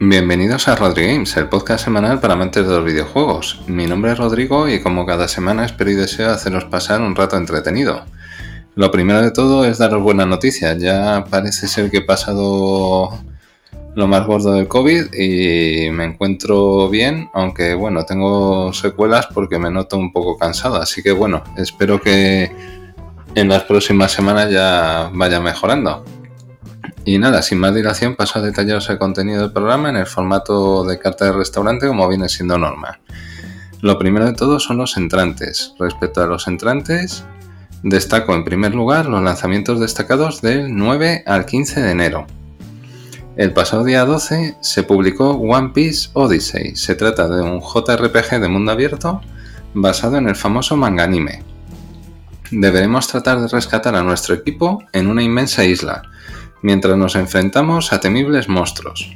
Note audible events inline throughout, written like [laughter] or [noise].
Bienvenidos a Rodri Games, el podcast semanal para amantes de los videojuegos. Mi nombre es Rodrigo y como cada semana espero y deseo haceros pasar un rato entretenido. Lo primero de todo es daros buenas noticias. Ya parece ser que he pasado lo más gordo del COVID y me encuentro bien, aunque bueno, tengo secuelas porque me noto un poco cansado. Así que bueno, espero que en las próximas semanas ya vaya mejorando. Y nada, sin más dilación, paso a detallaros el contenido del programa en el formato de carta de restaurante como viene siendo normal. Lo primero de todo son los entrantes. Respecto a los entrantes, destaco en primer lugar los lanzamientos destacados del 9 al 15 de enero. El pasado día 12 se publicó One Piece Odyssey. Se trata de un JRPG de mundo abierto basado en el famoso manga anime. Deberemos tratar de rescatar a nuestro equipo en una inmensa isla, mientras nos enfrentamos a temibles monstruos.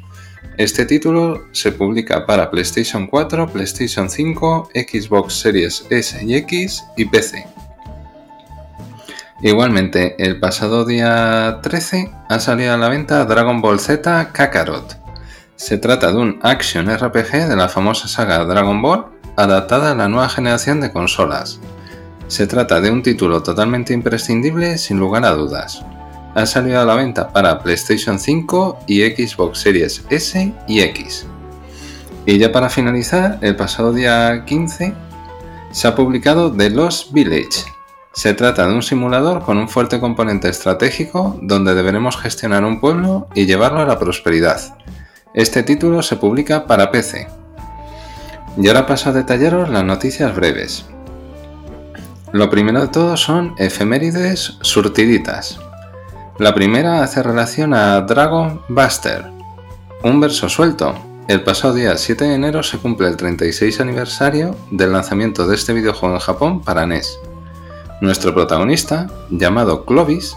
Este título se publica para PlayStation 4, PlayStation 5, Xbox Series S y X y PC. Igualmente, el pasado día 13 ha salido a la venta Dragon Ball Z Kakarot. Se trata de un action RPG de la famosa saga Dragon Ball adaptada a la nueva generación de consolas. Se trata de un título totalmente imprescindible sin lugar a dudas ha salido a la venta para PlayStation 5 y Xbox Series S y X. Y ya para finalizar, el pasado día 15 se ha publicado The Lost Village. Se trata de un simulador con un fuerte componente estratégico donde deberemos gestionar un pueblo y llevarlo a la prosperidad. Este título se publica para PC. Y ahora paso a detallaros las noticias breves. Lo primero de todo son efemérides surtiditas. La primera hace relación a Dragon Buster, un verso suelto. El pasado día 7 de enero se cumple el 36 aniversario del lanzamiento de este videojuego en Japón para NES. Nuestro protagonista, llamado Clovis,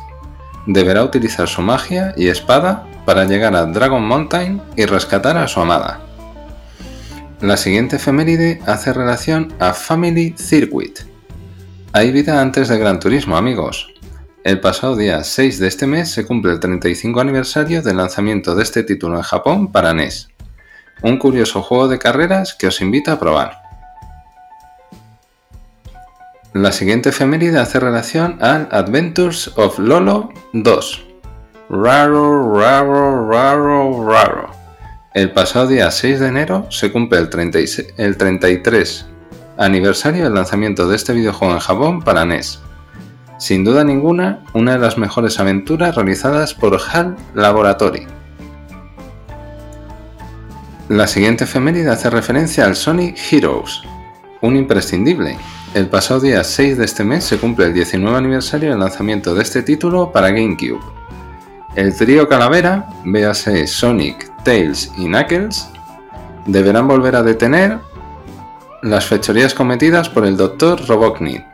deberá utilizar su magia y espada para llegar a Dragon Mountain y rescatar a su amada. La siguiente efeméride hace relación a Family Circuit. Hay vida antes de Gran Turismo, amigos. El pasado día 6 de este mes se cumple el 35 aniversario del lanzamiento de este título en Japón para NES. Un curioso juego de carreras que os invito a probar. La siguiente efeméride hace relación al Adventures of Lolo 2. Raro, raro, raro, raro. El pasado día 6 de enero se cumple el, el 33 aniversario del lanzamiento de este videojuego en Japón para NES. Sin duda ninguna, una de las mejores aventuras realizadas por HAL Laboratory. La siguiente efeméride hace referencia al Sonic Heroes, un imprescindible. El pasado día 6 de este mes se cumple el 19 aniversario del lanzamiento de este título para GameCube. El trío Calavera, véase Sonic, Tails y Knuckles, deberán volver a detener las fechorías cometidas por el Dr. Robotnik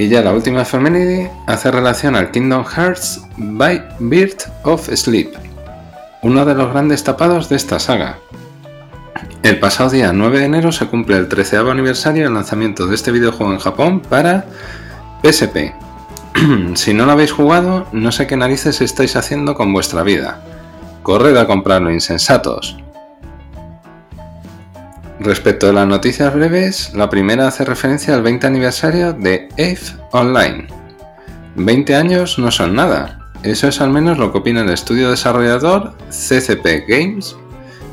y ya la última efeméride hace relación al Kingdom Hearts by Bird of Sleep, uno de los grandes tapados de esta saga. El pasado día 9 de enero se cumple el 13 aniversario del lanzamiento de este videojuego en Japón para PSP. [clears throat] si no lo habéis jugado, no sé qué narices estáis haciendo con vuestra vida. Corred a comprarlo, insensatos. Respecto a las noticias breves, la primera hace referencia al 20 aniversario de EVE Online. 20 años no son nada, eso es al menos lo que opina el estudio desarrollador CCP Games,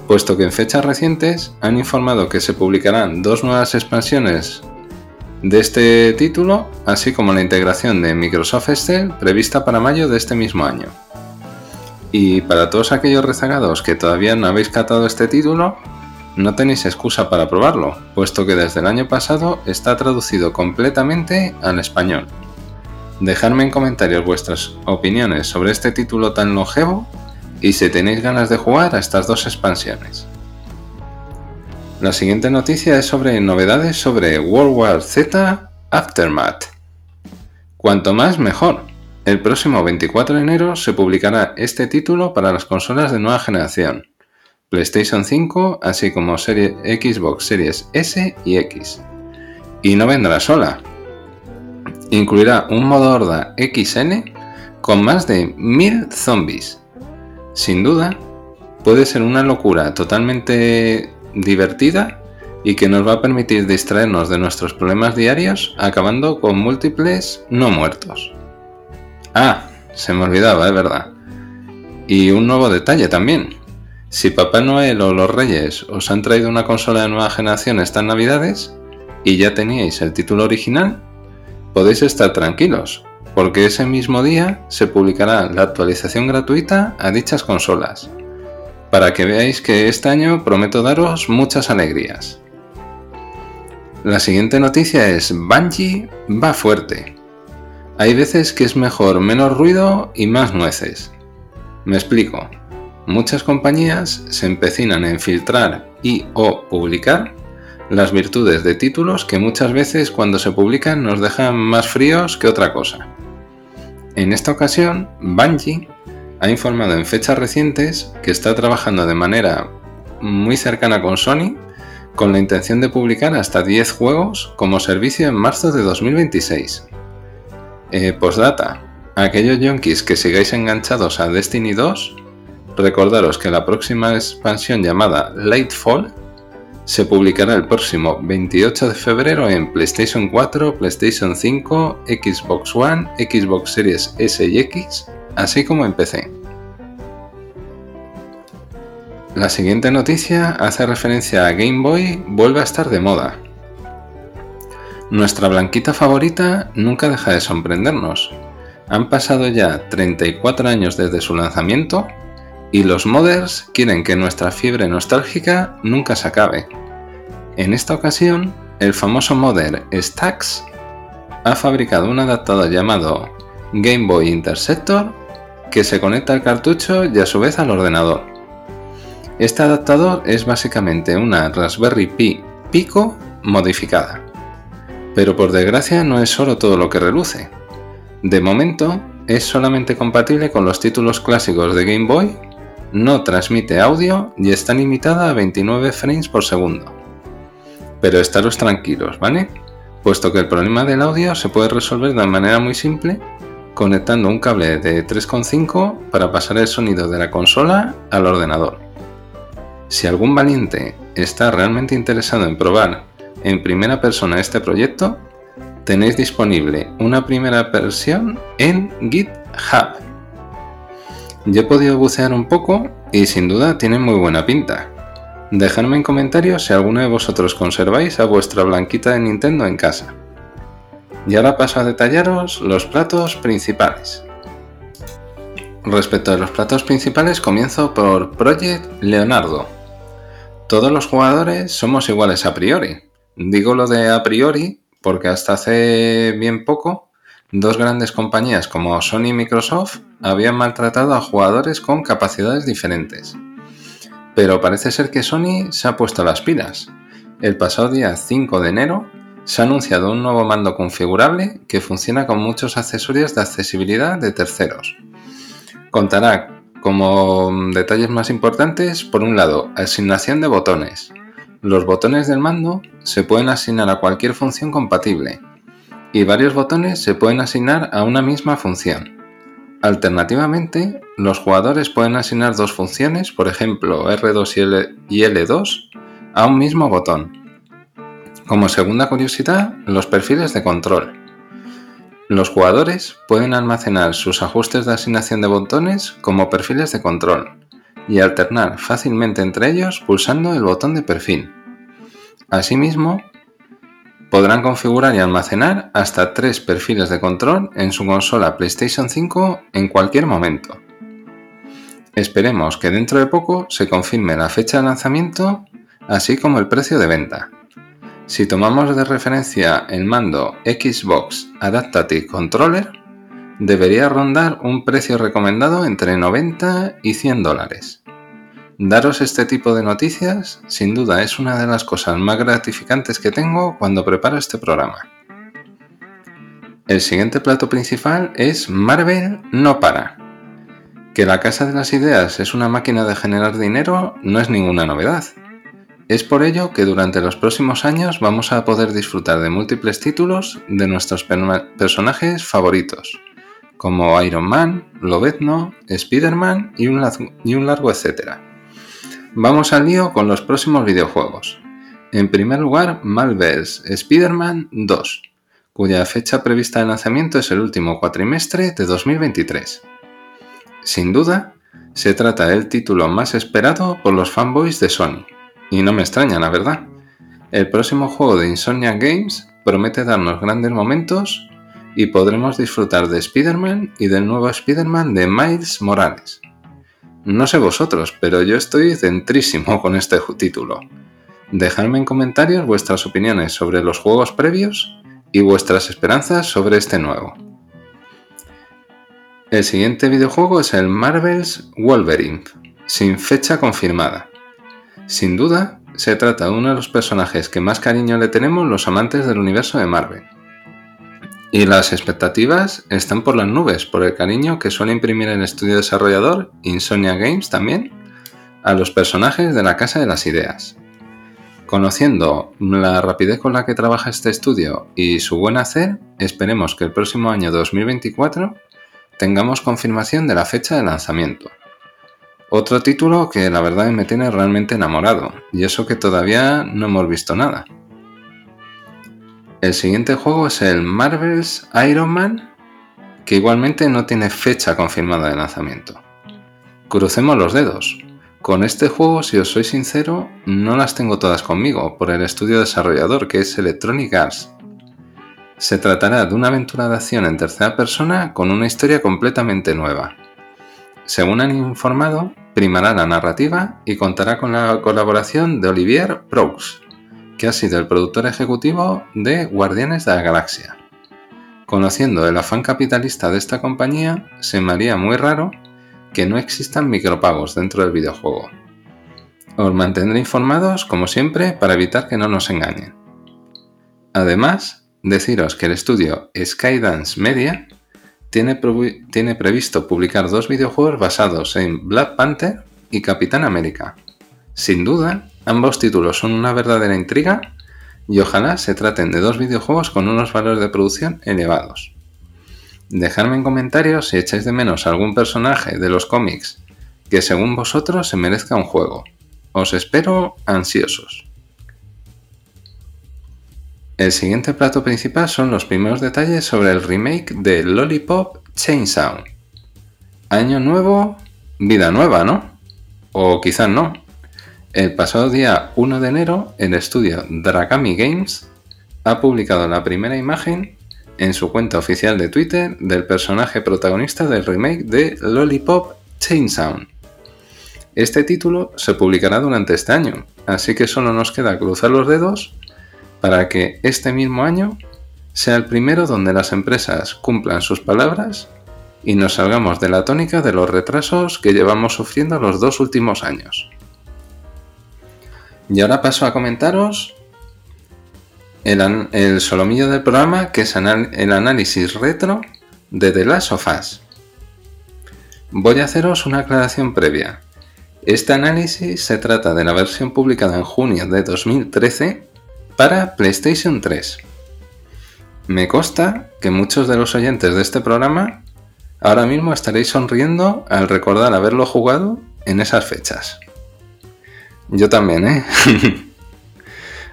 puesto que en fechas recientes han informado que se publicarán dos nuevas expansiones de este título, así como la integración de Microsoft Excel prevista para mayo de este mismo año. Y para todos aquellos rezagados que todavía no habéis catado este título, no tenéis excusa para probarlo, puesto que desde el año pasado está traducido completamente al español. Dejadme en comentarios vuestras opiniones sobre este título tan longevo y si tenéis ganas de jugar a estas dos expansiones. La siguiente noticia es sobre novedades sobre World War Z Aftermath. Cuanto más mejor. El próximo 24 de enero se publicará este título para las consolas de nueva generación. PlayStation 5, así como Xbox Series S y X. Y no vendrá sola. Incluirá un modo horda XN con más de 1000 zombies. Sin duda, puede ser una locura totalmente divertida y que nos va a permitir distraernos de nuestros problemas diarios acabando con múltiples no muertos. Ah, se me olvidaba, es verdad. Y un nuevo detalle también. Si Papá Noel o los Reyes os han traído una consola de nueva generación estas navidades y ya teníais el título original, podéis estar tranquilos, porque ese mismo día se publicará la actualización gratuita a dichas consolas, para que veáis que este año prometo daros muchas alegrías. La siguiente noticia es Bungie va fuerte. Hay veces que es mejor menos ruido y más nueces. Me explico. Muchas compañías se empecinan en filtrar y o publicar las virtudes de títulos que muchas veces cuando se publican nos dejan más fríos que otra cosa. En esta ocasión, Bungie ha informado en fechas recientes que está trabajando de manera muy cercana con Sony con la intención de publicar hasta 10 juegos como servicio en marzo de 2026. Eh, postdata. Aquellos yonkis que sigáis enganchados a Destiny 2, recordaros que la próxima expansión llamada Lightfall se publicará el próximo 28 de febrero en PlayStation 4, PlayStation 5, Xbox One, Xbox Series S y X, así como en PC. La siguiente noticia hace referencia a Game Boy vuelve a estar de moda. Nuestra blanquita favorita nunca deja de sorprendernos. Han pasado ya 34 años desde su lanzamiento y los modders quieren que nuestra fiebre nostálgica nunca se acabe. En esta ocasión, el famoso modder Stax ha fabricado un adaptador llamado Game Boy Interceptor que se conecta al cartucho y a su vez al ordenador. Este adaptador es básicamente una Raspberry Pi Pico modificada. Pero por desgracia no es solo todo lo que reluce. De momento, es solamente compatible con los títulos clásicos de Game Boy, no transmite audio y está limitada a 29 frames por segundo. Pero estaros tranquilos, ¿vale? Puesto que el problema del audio se puede resolver de manera muy simple conectando un cable de 3.5 para pasar el sonido de la consola al ordenador. Si algún valiente está realmente interesado en probar en primera persona este proyecto, tenéis disponible una primera versión en GitHub. Yo he podido bucear un poco y sin duda tiene muy buena pinta. Dejadme en comentarios si alguno de vosotros conserváis a vuestra blanquita de Nintendo en casa. Y ahora paso a detallaros los platos principales. Respecto a los platos principales comienzo por Project Leonardo. Todos los jugadores somos iguales a priori, Digo lo de a priori porque hasta hace bien poco dos grandes compañías como Sony y Microsoft habían maltratado a jugadores con capacidades diferentes. Pero parece ser que Sony se ha puesto las pilas. El pasado día 5 de enero se ha anunciado un nuevo mando configurable que funciona con muchos accesorios de accesibilidad de terceros. Contará como detalles más importantes, por un lado, asignación de botones, los botones del mando se pueden asignar a cualquier función compatible y varios botones se pueden asignar a una misma función. Alternativamente, los jugadores pueden asignar dos funciones, por ejemplo R2 y L2, a un mismo botón. Como segunda curiosidad, los perfiles de control. Los jugadores pueden almacenar sus ajustes de asignación de botones como perfiles de control, y alternar fácilmente entre ellos pulsando el botón de perfil. Asimismo, podrán configurar y almacenar hasta tres perfiles de control en su consola PlayStation 5 en cualquier momento. Esperemos que dentro de poco se confirme la fecha de lanzamiento, así como el precio de venta. Si tomamos de referencia el mando Xbox Adaptative Controller, debería rondar un precio recomendado entre 90 y 100 dólares. Daros este tipo de noticias sin duda es una de las cosas más gratificantes que tengo cuando preparo este programa. El siguiente plato principal es Marvel no para. Que la Casa de las Ideas es una máquina de generar dinero no es ninguna novedad. Es por ello que durante los próximos años vamos a poder disfrutar de múltiples títulos de nuestros personajes favoritos, como Iron Man, Lobezno, Spider-Man y, y un largo etcétera. Vamos al lío con los próximos videojuegos. En primer lugar, Marvel's Spider-Man 2, cuya fecha prevista de lanzamiento es el último cuatrimestre de 2023. Sin duda, se trata del título más esperado por los fanboys de Sony, y no me extraña, la verdad. El próximo juego de Insomnia Games promete darnos grandes momentos y podremos disfrutar de Spider-Man y del nuevo Spider-Man de Miles Morales. No sé vosotros, pero yo estoy centrísimo con este título. Dejadme en comentarios vuestras opiniones sobre los juegos previos y vuestras esperanzas sobre este nuevo. El siguiente videojuego es el Marvel's Wolverine, sin fecha confirmada. Sin duda, se trata de uno de los personajes que más cariño le tenemos los amantes del universo de Marvel. Y las expectativas están por las nubes, por el cariño que suele imprimir el estudio desarrollador, Insomnia Games también, a los personajes de la Casa de las Ideas. Conociendo la rapidez con la que trabaja este estudio y su buen hacer, esperemos que el próximo año 2024 tengamos confirmación de la fecha de lanzamiento. Otro título que la verdad me tiene realmente enamorado, y eso que todavía no hemos visto nada. El siguiente juego es el Marvel's Iron Man, que igualmente no tiene fecha confirmada de lanzamiento. Crucemos los dedos. Con este juego, si os soy sincero, no las tengo todas conmigo por el estudio desarrollador que es Electronic Arts. Se tratará de una aventura de acción en tercera persona con una historia completamente nueva. Según han informado, primará la narrativa y contará con la colaboración de Olivier Proux, que ha sido el productor ejecutivo de Guardianes de la Galaxia. Conociendo el afán capitalista de esta compañía, se me haría muy raro que no existan micropagos dentro del videojuego. Os mantendré informados, como siempre, para evitar que no nos engañen. Además, deciros que el estudio Skydance Media tiene, tiene previsto publicar dos videojuegos basados en Black Panther y Capitán América. Sin duda, Ambos títulos son una verdadera intriga y ojalá se traten de dos videojuegos con unos valores de producción elevados. Dejadme en comentarios si echáis de menos algún personaje de los cómics que según vosotros se merezca un juego. Os espero ansiosos. El siguiente plato principal son los primeros detalles sobre el remake de Lollipop Chainsaw. Año nuevo, vida nueva, ¿no? O quizás no. El pasado día 1 de enero, el estudio Dragami Games ha publicado la primera imagen en su cuenta oficial de Twitter del personaje protagonista del remake de Lollipop Chainsaw. Este título se publicará durante este año, así que solo nos queda cruzar los dedos para que este mismo año sea el primero donde las empresas cumplan sus palabras y nos salgamos de la tónica de los retrasos que llevamos sufriendo los dos últimos años. Y ahora paso a comentaros el, solomillo del programa, que es el análisis retro de The Last of Us. Voy a haceros una aclaración previa. Este análisis se trata de la versión publicada en junio de 2013 para PlayStation 3. Me consta que muchos de los oyentes de este programa ahora mismo estaréis sonriendo al recordar haberlo jugado en esas fechas. Yo también, ¿eh? [laughs]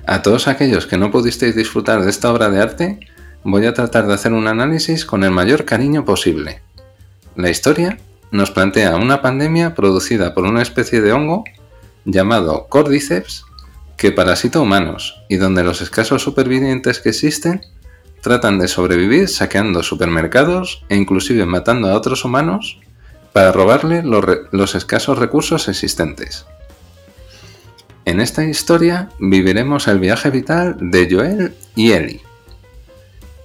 a todos aquellos que no pudisteis disfrutar de esta obra de arte, voy a tratar de hacer un análisis con el mayor cariño posible. La historia nos plantea una pandemia producida por una especie de hongo llamado Cordyceps que parasita humanos y donde los escasos supervivientes que existen tratan de sobrevivir saqueando supermercados e inclusive matando a otros humanos para robarle los escasos recursos existentes. En esta historia viviremos el viaje vital de Joel y Ellie.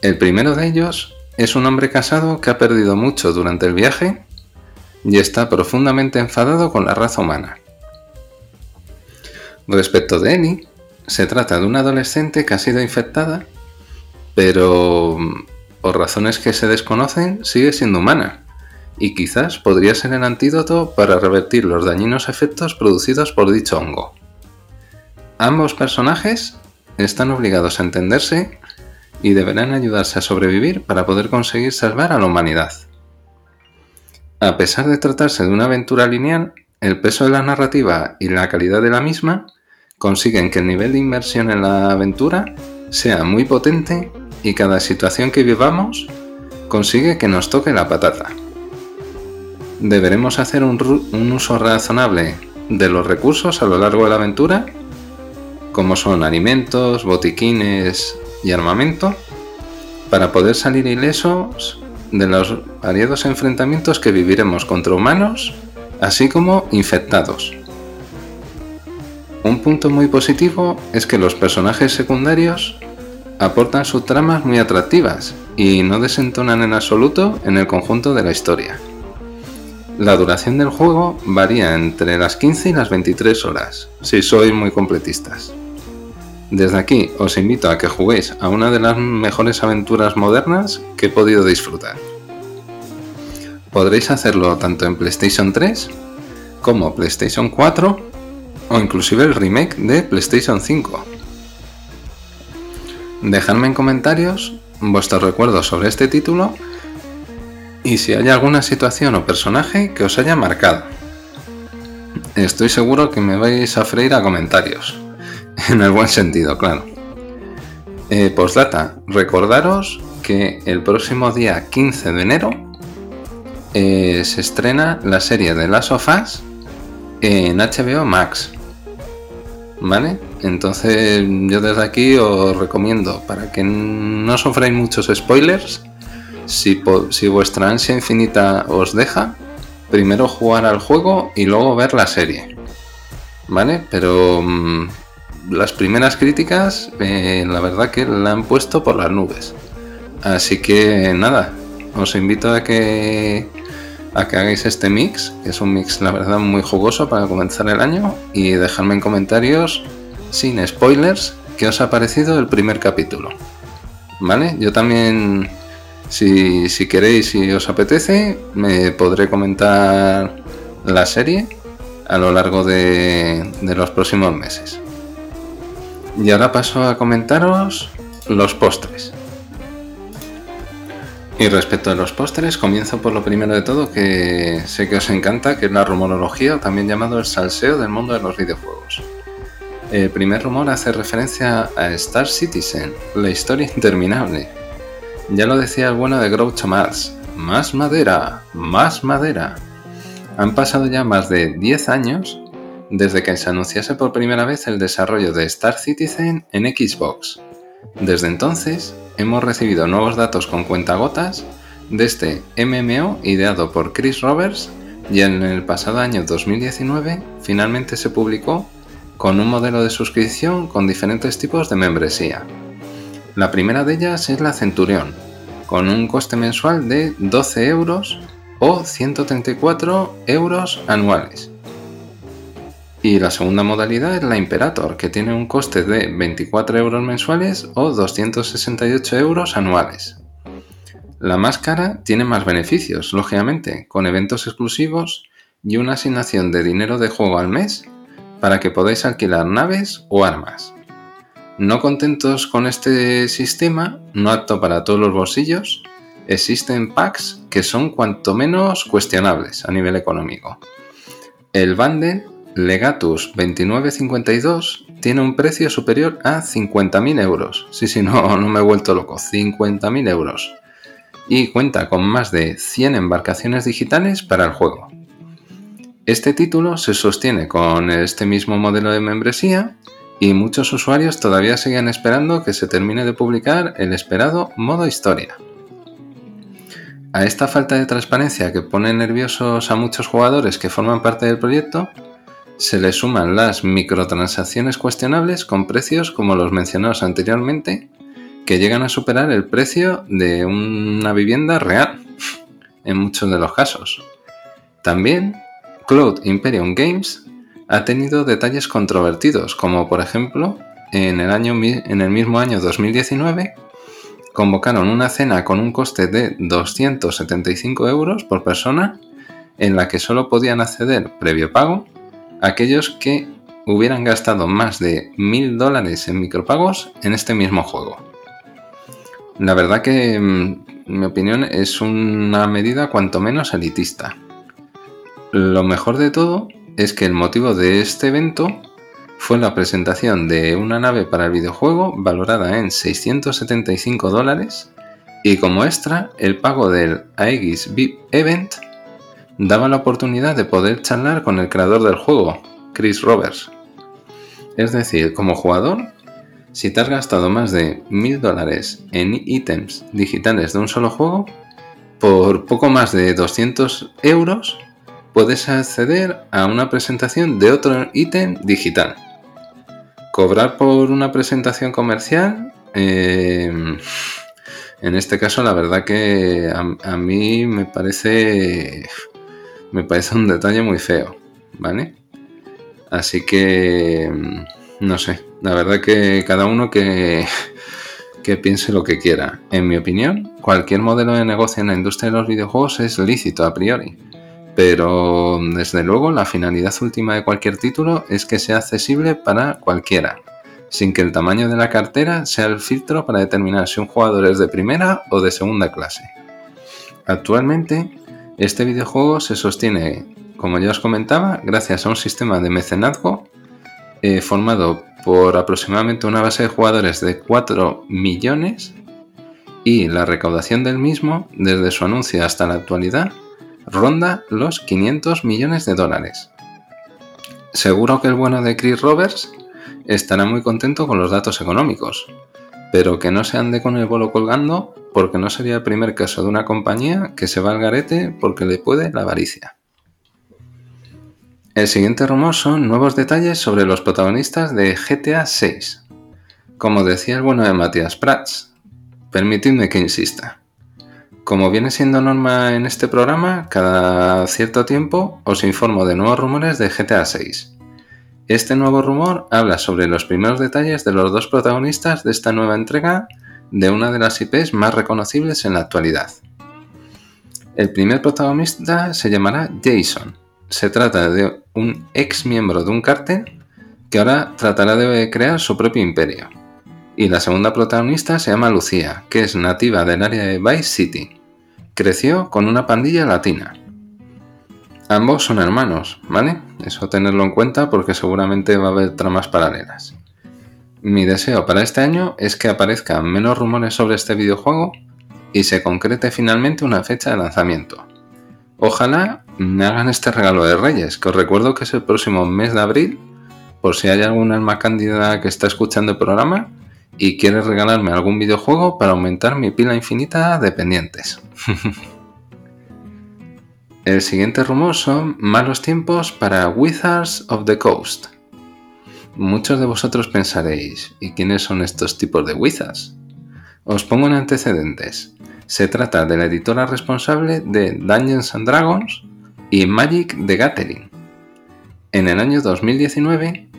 El primero de ellos es un hombre casado que ha perdido mucho durante el viaje y está profundamente enfadado con la raza humana. Respecto de Ellie, se trata de una adolescente que ha sido infectada, pero por razones que se desconocen sigue siendo humana y quizás podría ser el antídoto para revertir los dañinos efectos producidos por dicho hongo. Ambos personajes están obligados a entenderse y deberán ayudarse a sobrevivir para poder conseguir salvar a la humanidad. A pesar de tratarse de una aventura lineal, el peso de la narrativa y la calidad de la misma consiguen que el nivel de inmersión en la aventura sea muy potente y cada situación que vivamos consigue que nos toque la patata. Deberemos hacer un, uso razonable de los recursos a lo largo de la aventura, como son alimentos, botiquines y armamento, para poder salir ilesos de los variados enfrentamientos que viviremos contra humanos, así como infectados. Un punto muy positivo es que los personajes secundarios aportan sus tramas muy atractivas y no desentonan en absoluto en el conjunto de la historia. La duración del juego varía entre las 15 y las 23 horas, si sois muy completistas. Desde aquí os invito a que juguéis a una de las mejores aventuras modernas que he podido disfrutar. Podréis hacerlo tanto en PlayStation 3 como PlayStation 4 o inclusive el remake de PlayStation 5. Dejadme en comentarios vuestros recuerdos sobre este título y si hay alguna situación o personaje que os haya marcado. Estoy seguro que me vais a freír a comentarios, [laughs] en el buen sentido, claro. Eh, postdata, recordaros que el próximo día 15 de enero eh, se estrena la serie de Last of Us en HBO Max. ¿Vale? Entonces yo desde aquí os recomiendo, para que no sufráis muchos spoilers, si, si vuestra ansia infinita os deja, primero jugar al juego y luego ver la serie. ¿Vale? Pero mm, las primeras críticas, eh, la verdad que la han puesto por las nubes. Así que nada, os invito a que a que hagáis este mix, que es un mix la verdad muy jugoso para comenzar el año y dejadme en comentarios sin spoilers qué os ha parecido el primer capítulo. ¿Vale? Yo también, si, queréis y os apetece, me podré comentar la serie a lo largo de los próximos meses. Y ahora paso a comentaros los postres. Y respecto a los pósteres, comienzo por lo primero de todo que sé que os encanta, que es la rumorología, también llamado el salseo del mundo de los videojuegos. El primer rumor hace referencia a Star Citizen, la historia interminable. Ya lo decía el bueno de Groucho Marx, más madera, más madera. Han pasado ya más de 10 años desde que se anunciase por primera vez el desarrollo de Star Citizen en Xbox. Desde entonces, hemos recibido nuevos datos con cuentagotas de este MMO ideado por Chris Roberts y en el pasado año 2019 finalmente se publicó con un modelo de suscripción con diferentes tipos de membresía. La primera de ellas es la Centurión, con un coste mensual de 12 euros o 134 euros anuales y la segunda modalidad es la Imperator, que tiene un coste de 24 euros mensuales o 268 euros anuales. La más cara tiene más beneficios, lógicamente, con eventos exclusivos y una asignación de dinero de juego al mes para que podáis alquilar naves o armas. No contentos con este sistema, no apto para todos los bolsillos, existen packs que son cuanto menos cuestionables a nivel económico. El bundle Legatus 2952 tiene un precio superior a 50.000 euros. Sí, sí, no, no me he vuelto loco. 50.000 euros. Y cuenta con más de 100 embarcaciones digitales para el juego. Este título se sostiene con este mismo modelo de membresía y muchos usuarios todavía siguen esperando que se termine de publicar el esperado modo historia. A esta falta de transparencia que pone nerviosos a muchos jugadores que forman parte del proyecto, se le suman las microtransacciones cuestionables con precios como los mencionados anteriormente, que llegan a superar el precio de una vivienda real, en muchos de los casos. También, Cloud Imperium Games ha tenido detalles controvertidos, como por ejemplo, en el, año, en el mismo año 2019, convocaron una cena con un coste de 275 euros por persona, en la que solo podían acceder previo pago aquellos que hubieran gastado más de mil dólares en micropagos en este mismo juego. La verdad que, mm, en mi opinión, es una medida cuanto menos elitista. Lo mejor de todo es que el motivo de este evento fue la presentación de una nave para el videojuego valorada en 675 dólares y como extra el pago del Aegis VIP Event daba la oportunidad de poder charlar con el creador del juego, Chris Roberts. Es decir, como jugador, si te has gastado más de 1000 dólares en ítems digitales de un solo juego, por poco más de 200 euros puedes acceder a una presentación de otro ítem digital. Cobrar por una presentación comercial, eh, en este caso la verdad que a, mí me parece, me parece un detalle muy feo, ¿vale? Así que, no sé, la verdad que cada uno que, [laughs] que piense lo que quiera. En mi opinión, cualquier modelo de negocio en la industria de los videojuegos es lícito a priori pero desde luego la finalidad última de cualquier título es que sea accesible para cualquiera, sin que el tamaño de la cartera sea el filtro para determinar si un jugador es de primera o de segunda clase. Actualmente, este videojuego se sostiene, como ya os comentaba, gracias a un sistema de mecenazgo eh, formado por aproximadamente una base de jugadores de 4 millones y la recaudación del mismo, desde su anuncio hasta la actualidad, ronda los 500 millones de dólares. Seguro que el bueno de Chris Roberts estará muy contento con los datos económicos, pero que no se ande con el bolo colgando porque no sería el primer caso de una compañía que se va al garete porque le puede la avaricia. El siguiente rumor son nuevos detalles sobre los protagonistas de GTA 6. Como decía el bueno de Matías Prats, permitidme que insista. Como viene siendo norma en este programa, cada cierto tiempo os informo de nuevos rumores de GTA 6. Este nuevo rumor habla sobre los primeros detalles de los dos protagonistas de esta nueva entrega de una de las IPs más reconocibles en la actualidad. El primer protagonista se llamará Jason. Se trata de un ex miembro de un cártel que ahora tratará de crear su propio imperio. Y la segunda protagonista se llama Lucía, que es nativa del área de Vice City. Creció con una pandilla latina. Ambos son hermanos, ¿vale? Eso tenerlo en cuenta porque seguramente va a haber tramas paralelas. Mi deseo para este año es que aparezcan menos rumores sobre este videojuego y se concrete finalmente una fecha de lanzamiento. Ojalá me hagan este regalo de Reyes, que os recuerdo que es el próximo mes de abril, por si hay alguna alma cándida que está escuchando el programa y quiere regalarme algún videojuego para aumentar mi pila infinita de pendientes. [laughs] El siguiente rumor son malos tiempos para Wizards of the Coast. Muchos de vosotros pensaréis, ¿y quiénes son estos tipos de Wizards? Os pongo en antecedentes. Se trata de la editora responsable de Dungeons and Dragons y Magic the Gathering. En el año 2019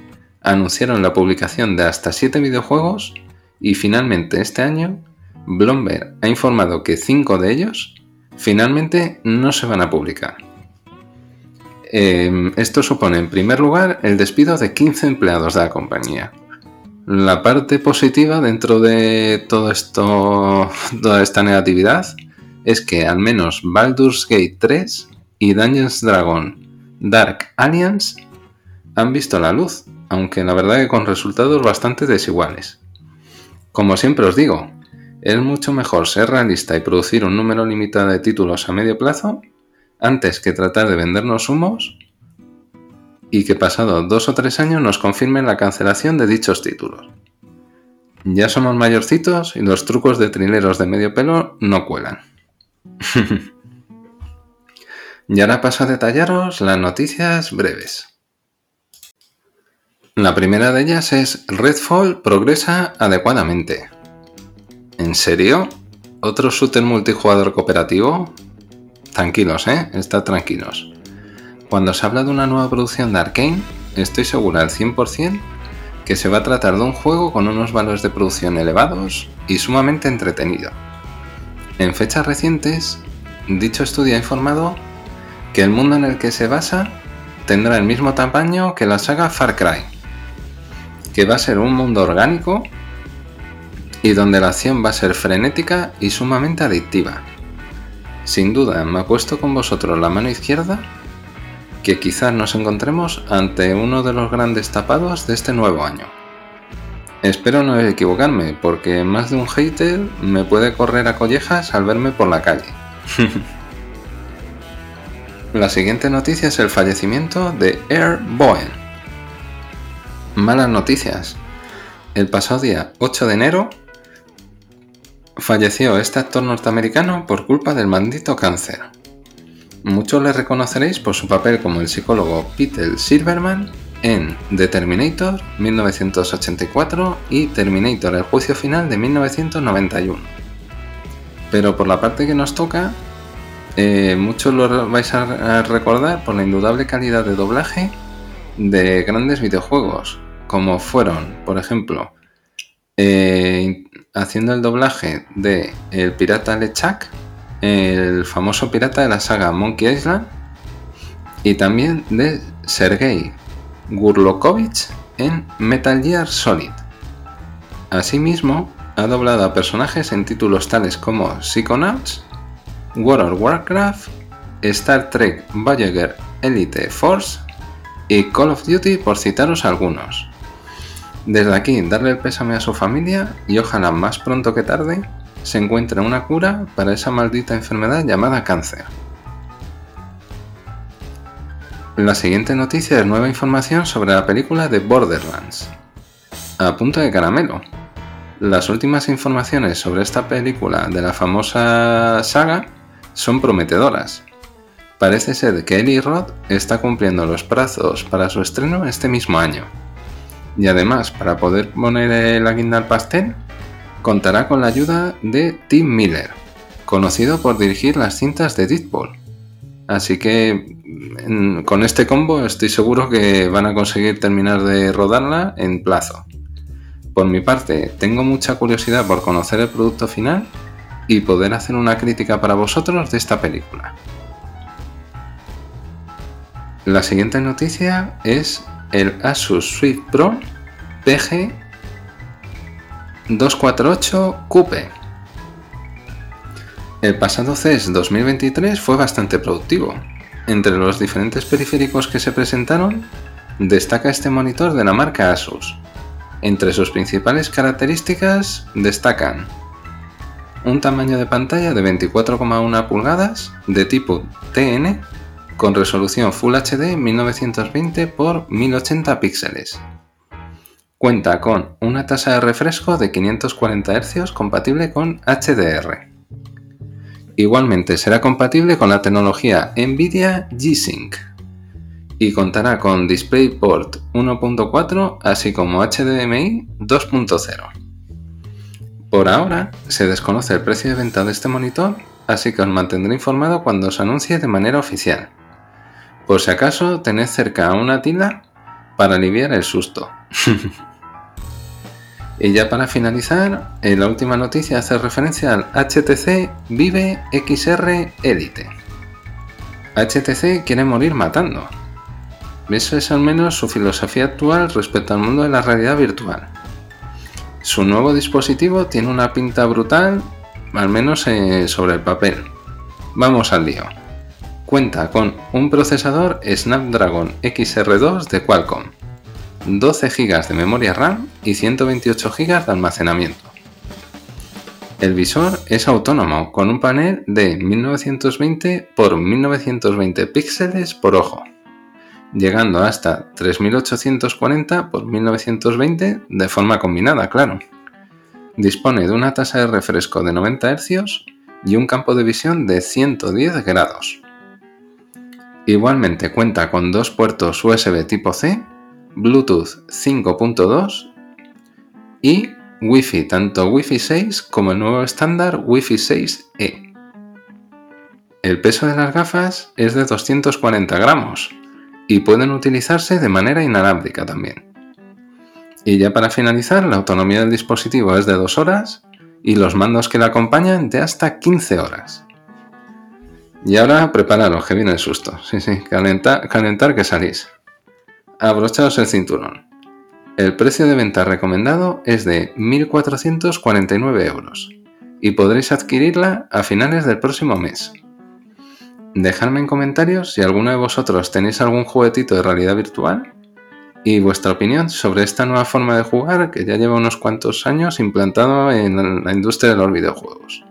anunciaron la publicación de hasta 7 videojuegos y finalmente este año Bloomberg ha informado que 5 de ellos finalmente no se van a publicar. Em, esto supone en primer lugar el despido de 15 empleados de la compañía. La parte positiva dentro de todo esto, [laughs] toda esta negatividad, es que al menos Baldur's Gate 3 y Dungeons Dragon Dark Alliance han visto la luz, aunque la verdad que con resultados bastante desiguales. Como siempre os digo, es mucho mejor ser realista y producir un número limitado de títulos a medio plazo antes que tratar de vendernos humos y que pasado dos o tres años nos confirmen la cancelación de dichos títulos. Ya somos mayorcitos y los trucos de trileros de medio pelo no cuelan. [laughs] y ahora paso a detallaros las noticias breves. La primera de ellas es Redfall progresa adecuadamente. ¿En serio? ¿Otro shooter multijugador cooperativo? Tranquilos, ¿eh? Estad tranquilos. Cuando se habla de una nueva producción de Arkane, estoy segura al 100% que se va a tratar de un juego con unos valores de producción elevados y sumamente entretenido. En fechas recientes, dicho estudio ha informado que el mundo en el que se basa tendrá el mismo tamaño que la saga Far Cry, que va a ser un mundo orgánico y donde la acción va a ser frenética y sumamente adictiva. Sin duda, me ha puesto con vosotros la mano izquierda que quizás nos encontremos ante uno de los grandes tapados de este nuevo año. Espero no equivocarme, porque más de un hater me puede correr a collejas al verme por la calle. [laughs] la siguiente noticia es el fallecimiento de Air Boeing. Malas noticias. El pasado día 8 de enero falleció este actor norteamericano por culpa del maldito cáncer. Muchos le reconoceréis por su papel como el psicólogo Peter Silverman en The Terminator 1984 y Terminator El juicio final de 1991. Pero por la parte que nos toca, eh, muchos lo vais a recordar por la indudable calidad de doblaje de grandes videojuegos, como fueron, por ejemplo, eh, haciendo el doblaje de El Pirata LeChuck, el famoso pirata de la saga Monkey Island, y también de Sergei Gurlokovich en Metal Gear Solid. Asimismo, ha doblado a personajes en títulos tales como Psychonauts, World of Warcraft, Star Trek Voyager Elite Force y Call of Duty por citaros algunos. Desde aquí, darle el pésame a su familia y ojalá más pronto que tarde se encuentre una cura para esa maldita enfermedad llamada cáncer. La siguiente noticia es nueva información sobre la película de Borderlands. A punto de caramelo. Las últimas informaciones sobre esta película de la famosa saga son prometedoras. Parece ser que Eli Roth está cumpliendo los plazos para su estreno este mismo año. Y además, para poder poner la guinda al pastel, contará con la ayuda de Tim Miller, conocido por dirigir las cintas de Deadpool. Así que con este combo estoy seguro que van a conseguir terminar de rodarla en plazo. Por mi parte, tengo mucha curiosidad por conocer el producto final y poder hacer una crítica para vosotros de esta película. La siguiente noticia es el Asus Swift Pro PG 248 Coupe. El pasado CES 2023 fue bastante productivo, entre los diferentes periféricos que se presentaron, destaca este monitor de la marca Asus. Entre sus principales características destacan un tamaño de pantalla de 24,1 pulgadas de tipo TN con resolución Full HD 1920 x 1080 píxeles. Cuenta con una tasa de refresco de 540 Hz compatible con HDR. Igualmente será compatible con la tecnología NVIDIA G-Sync y contará con DisplayPort 1.4 así como HDMI 2.0. Por ahora se desconoce el precio de venta de este monitor, así que os mantendré informado cuando os anuncie de manera oficial. Por si acaso tened cerca una tila para aliviar el susto. [laughs] Y ya para finalizar, eh, la última noticia hace referencia al HTC Vive XR Elite. HTC quiere morir matando. Eso es al menos su filosofía actual respecto al mundo de la realidad virtual. Su nuevo dispositivo tiene una pinta brutal, al menos eh, sobre el papel. Vamos al lío. Cuenta con un procesador Snapdragon XR2 de Qualcomm 12 GB de memoria RAM y 128 GB de almacenamiento. El visor es autónomo con un panel de 1920 x 1920 píxeles por ojo, llegando hasta 3840 x 1920 de forma combinada, claro. Dispone de una tasa de refresco de 90 Hz y un campo de visión de 110 grados. Igualmente cuenta con dos puertos USB tipo C Bluetooth 5.2 y Wi-Fi, tanto Wi-Fi 6 como el nuevo estándar Wi-Fi 6E. El peso de las gafas es de 240 gramos y pueden utilizarse de manera inalámbrica también. Y ya para finalizar, la autonomía del dispositivo es de 2 horas y los mandos que la acompañan de hasta 15 horas. Y ahora prepararos, que viene el susto. Sí, sí, calentar que salís abrochaos el cinturón. El precio de venta recomendado es de 1.449 euros y podréis adquirirla a finales del próximo mes. dejadme en comentarios si alguno de vosotros tenéis algún juguetito de realidad virtual y vuestra opinión sobre esta nueva forma de jugar que ya lleva unos cuantos años implantado en la industria de los videojuegos.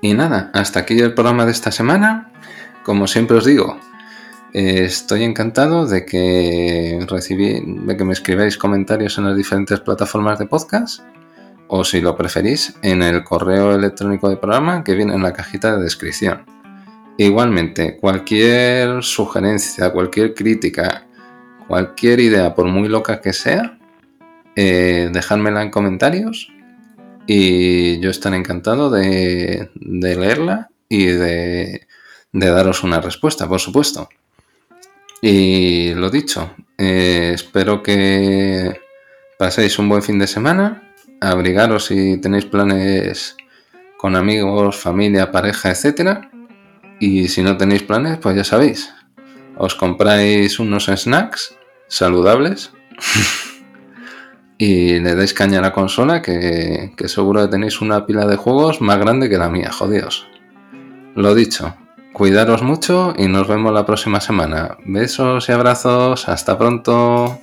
Y nada, hasta aquí el programa de esta semana. Como siempre os digo, eh, estoy encantado de que recibí, de que me escribáis comentarios en las diferentes plataformas de podcast o si lo preferís en el correo electrónico del programa que viene en la cajita de descripción. Igualmente, cualquier sugerencia, cualquier crítica, cualquier idea, por muy loca que sea, eh, dejádmela en comentarios y yo estaré encantado de, leerla y de, daros una respuesta, por supuesto. Y lo dicho, eh, espero que paséis un buen fin de semana, abrigaros si tenéis planes con amigos, familia, pareja, etcétera. Y si no tenéis planes, pues ya sabéis, os compráis unos snacks saludables [laughs] y le dais caña a la consola que, seguro que tenéis una pila de juegos más grande que la mía, jodidos. Lo dicho, cuidaros mucho y nos vemos la próxima semana. Besos y abrazos, hasta pronto.